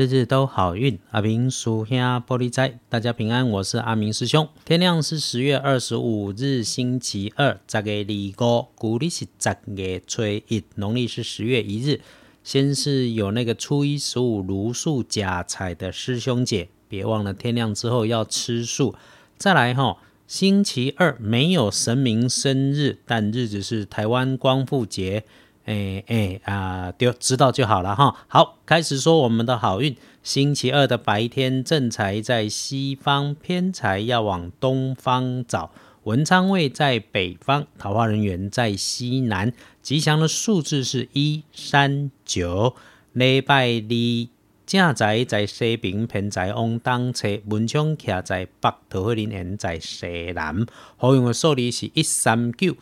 日日都好运，阿明属下玻璃斋，大家平安，我是阿明师兄。天亮是十月二十五日，星期二，十月二五，古历是十月初一，农历是十月一日。先是有那个初一十五如素假彩的师兄姐，别忘了天亮之后要吃素。再来哈，星期二没有神明生日，但日子是台湾光复节。哎哎啊，丢知道就好了哈。好，开始说我们的好运。星期二的白天，正财在西方，偏财要往东方找。文昌位在北方，桃花人员在西南。吉祥的数字是一三九。礼拜二，正财在西边，偏财往东侧。文昌徛在北，桃花人缘在西南。好用的数字是一三九。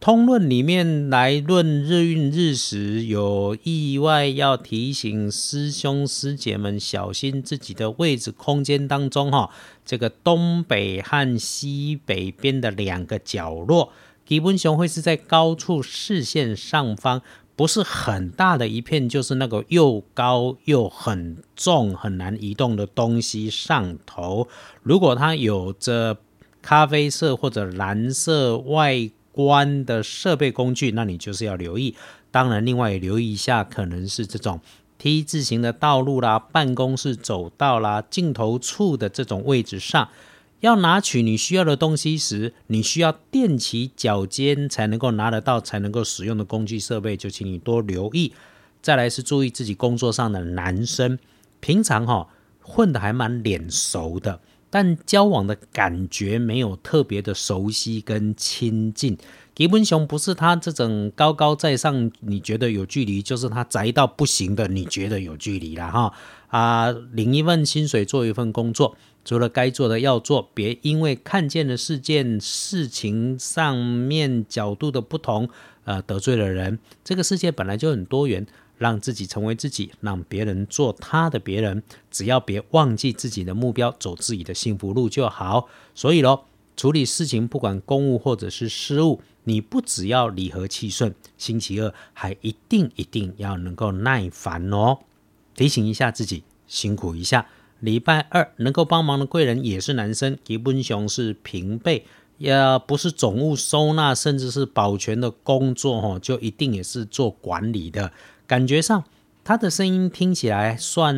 通论里面来论日运日时，有意外要提醒师兄师姐们小心自己的位置空间当中哈，这个东北和西北边的两个角落，基本熊会是在高处视线上方，不是很大的一片，就是那个又高又很重、很难移动的东西上头。如果它有着咖啡色或者蓝色外，关的设备工具，那你就是要留意。当然，另外也留意一下，可能是这种 T 字形的道路啦、办公室走道啦、镜头处的这种位置上，要拿取你需要的东西时，你需要踮起脚尖才能够拿得到、才能够使用的工具设备，就请你多留意。再来是注意自己工作上的男生，平常哈混的还蛮脸熟的。但交往的感觉没有特别的熟悉跟亲近。吉本雄不是他这种高高在上，你觉得有距离，就是他宅到不行的，你觉得有距离了哈啊！领一份薪水做一份工作，除了该做的要做，别因为看见的事件事情上面角度的不同，呃，得罪了人。这个世界本来就很多元。让自己成为自己，让别人做他的别人，只要别忘记自己的目标，走自己的幸福路就好。所以咯，处理事情，不管公务或者是私务，你不只要理和气顺，星期二还一定一定要能够耐烦哦。提醒一下自己，辛苦一下。礼拜二能够帮忙的贵人也是男生，吉本雄是平辈，也不是总务收纳，甚至是保全的工作，哈，就一定也是做管理的。感觉上，他的声音听起来算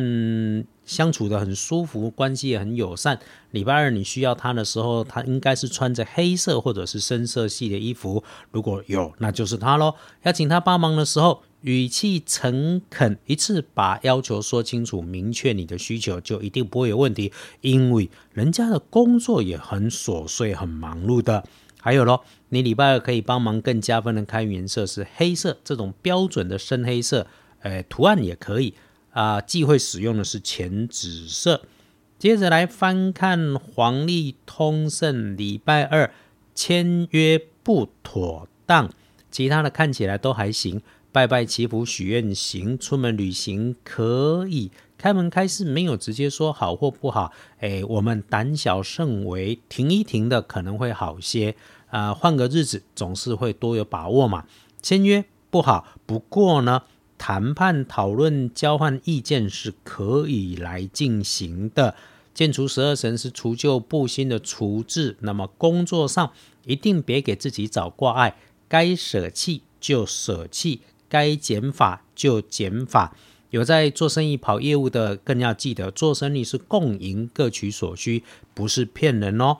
相处的很舒服，关系也很友善。礼拜二你需要他的时候，他应该是穿着黑色或者是深色系的衣服。如果有，那就是他喽。要请他帮忙的时候，语气诚恳，一次把要求说清楚，明确你的需求，就一定不会有问题。因为人家的工作也很琐碎、很忙碌的。还有咯，你礼拜二可以帮忙更加分的开颜色是黑色，这种标准的深黑色，诶，图案也可以啊。忌讳使用的是浅紫色。接着来翻看黄历通胜，礼拜二签约不妥当，其他的看起来都还行。拜拜祈福许愿行，出门旅行可以。开门开市没有直接说好或不好，哎，我们胆小慎微，停一停的可能会好些啊。换个日子总是会多有把握嘛。签约不好，不过呢，谈判、讨论、交换意见是可以来进行的。建除十二神是除旧布新的除字，那么工作上一定别给自己找挂碍，该舍弃就舍弃，该减法就减法。有在做生意跑业务的，更要记得做生意是共赢，各取所需，不是骗人哦。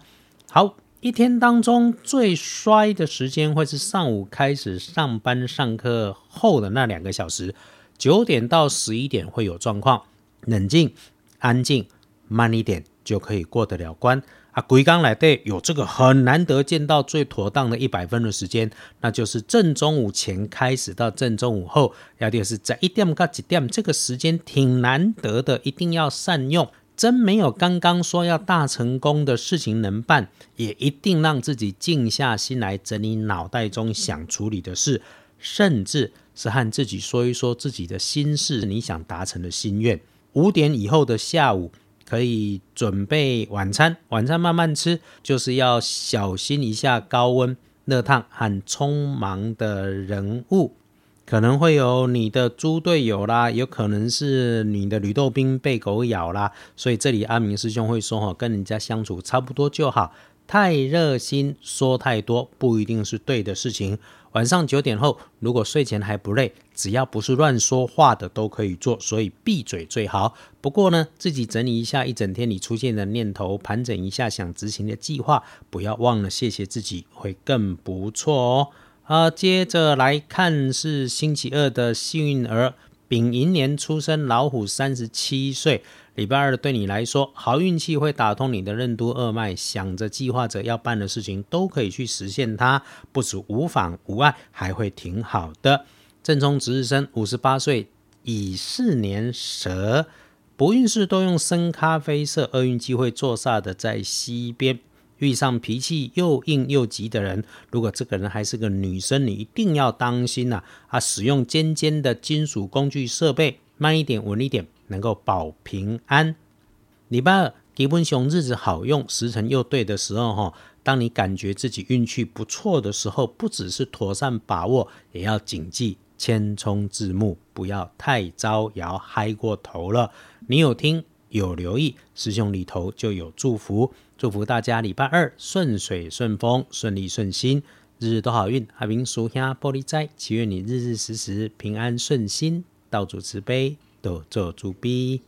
好，一天当中最衰的时间会是上午开始上班上课后的那两个小时，九点到十一点会有状况，冷静、安静、慢一点就可以过得了关。啊，鬼刚来对，有这个很难得见到最妥当的一百分的时间，那就是正中午前开始到正中午后，要的是在一点到几点，这个时间挺难得的，一定要善用。真没有刚刚说要大成功的事情能办，也一定让自己静下心来整理脑袋中想处理的事，甚至是和自己说一说自己的心事，你想达成的心愿。五点以后的下午。可以准备晚餐，晚餐慢慢吃，就是要小心一下高温、热烫和匆忙的人物。可能会有你的猪队友啦，有可能是你的吕豆兵被狗咬啦，所以这里阿明师兄会说哈，跟人家相处差不多就好，太热心说太多不一定是对的事情。晚上九点后，如果睡前还不累，只要不是乱说话的都可以做，所以闭嘴最好。不过呢，自己整理一下一整天你出现的念头，盘整一下想执行的计划，不要忘了谢谢自己，会更不错哦。啊，接着来看是星期二的幸运儿，丙寅年出生，老虎，三十七岁。礼拜二对你来说，好运气会打通你的任督二脉，想着计划着要办的事情，都可以去实现它，不止无妨无碍，还会挺好的。正冲值日生，五十八岁，乙巳年蛇，不运势都用深咖啡色，厄运机会坐煞的在西边。遇上脾气又硬又急的人，如果这个人还是个女生，你一定要当心呐！啊，使用尖尖的金属工具设备，慢一点，稳一点。能够保平安。礼拜二吉本熊日子好用，时辰又对的时候，哈，当你感觉自己运气不错的时候，不只是妥善把握，也要谨记千冲字幕，不要太招摇嗨过头了。你有听有留意，师兄里头就有祝福，祝福大家礼拜二顺水顺风，顺利顺心，日日都好运。阿明叔兄玻璃斋，祈愿你日日时时平安顺心，道主慈悲。多做主逼。